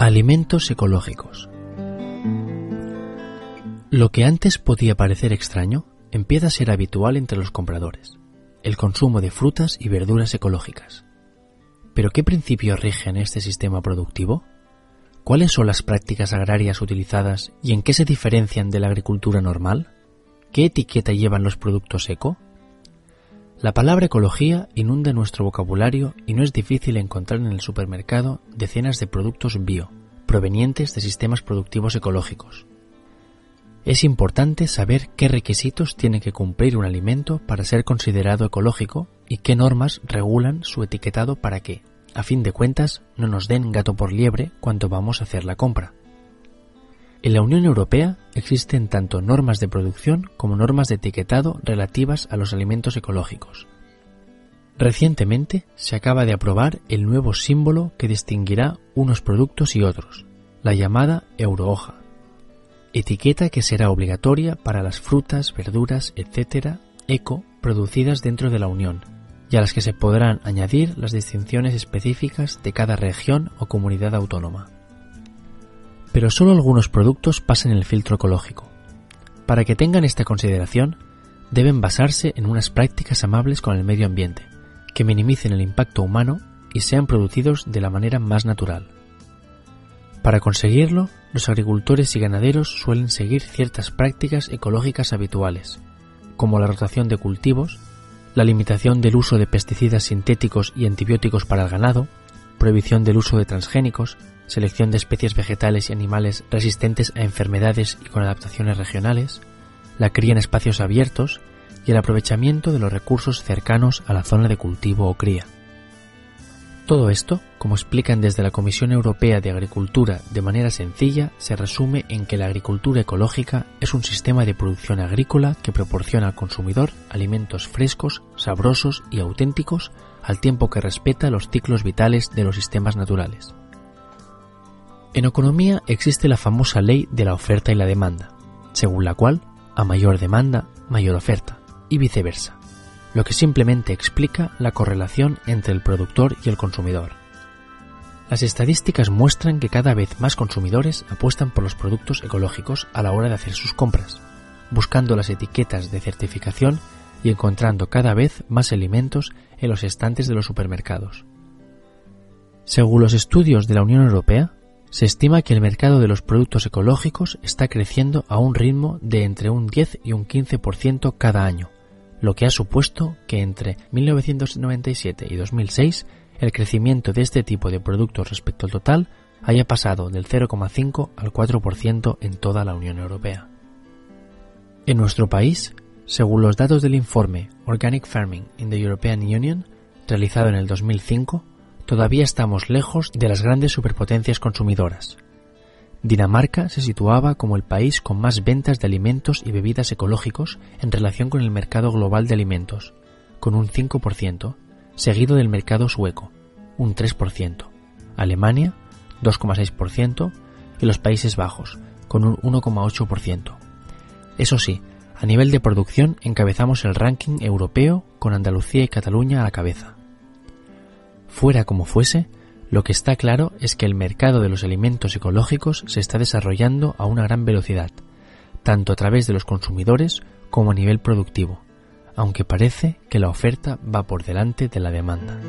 Alimentos ecológicos. Lo que antes podía parecer extraño empieza a ser habitual entre los compradores, el consumo de frutas y verduras ecológicas. ¿Pero qué principios rigen este sistema productivo? ¿Cuáles son las prácticas agrarias utilizadas y en qué se diferencian de la agricultura normal? ¿Qué etiqueta llevan los productos eco? La palabra ecología inunda nuestro vocabulario y no es difícil encontrar en el supermercado decenas de productos bio, provenientes de sistemas productivos ecológicos. Es importante saber qué requisitos tiene que cumplir un alimento para ser considerado ecológico y qué normas regulan su etiquetado para que, a fin de cuentas, no nos den gato por liebre cuando vamos a hacer la compra. En la Unión Europea existen tanto normas de producción como normas de etiquetado relativas a los alimentos ecológicos. Recientemente se acaba de aprobar el nuevo símbolo que distinguirá unos productos y otros, la llamada Eurohoja, etiqueta que será obligatoria para las frutas, verduras, etc., eco, producidas dentro de la Unión, y a las que se podrán añadir las distinciones específicas de cada región o comunidad autónoma pero solo algunos productos pasan el filtro ecológico. Para que tengan esta consideración, deben basarse en unas prácticas amables con el medio ambiente, que minimicen el impacto humano y sean producidos de la manera más natural. Para conseguirlo, los agricultores y ganaderos suelen seguir ciertas prácticas ecológicas habituales, como la rotación de cultivos, la limitación del uso de pesticidas sintéticos y antibióticos para el ganado, prohibición del uso de transgénicos, selección de especies vegetales y animales resistentes a enfermedades y con adaptaciones regionales, la cría en espacios abiertos y el aprovechamiento de los recursos cercanos a la zona de cultivo o cría. Todo esto, como explican desde la Comisión Europea de Agricultura de manera sencilla, se resume en que la agricultura ecológica es un sistema de producción agrícola que proporciona al consumidor alimentos frescos, sabrosos y auténticos al tiempo que respeta los ciclos vitales de los sistemas naturales. En economía existe la famosa ley de la oferta y la demanda, según la cual, a mayor demanda, mayor oferta, y viceversa, lo que simplemente explica la correlación entre el productor y el consumidor. Las estadísticas muestran que cada vez más consumidores apuestan por los productos ecológicos a la hora de hacer sus compras, buscando las etiquetas de certificación y encontrando cada vez más alimentos en los estantes de los supermercados. Según los estudios de la Unión Europea, se estima que el mercado de los productos ecológicos está creciendo a un ritmo de entre un 10 y un 15% cada año, lo que ha supuesto que entre 1997 y 2006 el crecimiento de este tipo de productos respecto al total haya pasado del 0,5 al 4% en toda la Unión Europea. En nuestro país, según los datos del informe Organic Farming in the European Union, realizado en el 2005, todavía estamos lejos de las grandes superpotencias consumidoras. Dinamarca se situaba como el país con más ventas de alimentos y bebidas ecológicos en relación con el mercado global de alimentos, con un 5%, seguido del mercado sueco, un 3%, Alemania, 2,6% y los Países Bajos, con un 1,8%. Eso sí, a nivel de producción encabezamos el ranking europeo con Andalucía y Cataluña a la cabeza. Fuera como fuese, lo que está claro es que el mercado de los alimentos ecológicos se está desarrollando a una gran velocidad, tanto a través de los consumidores como a nivel productivo, aunque parece que la oferta va por delante de la demanda.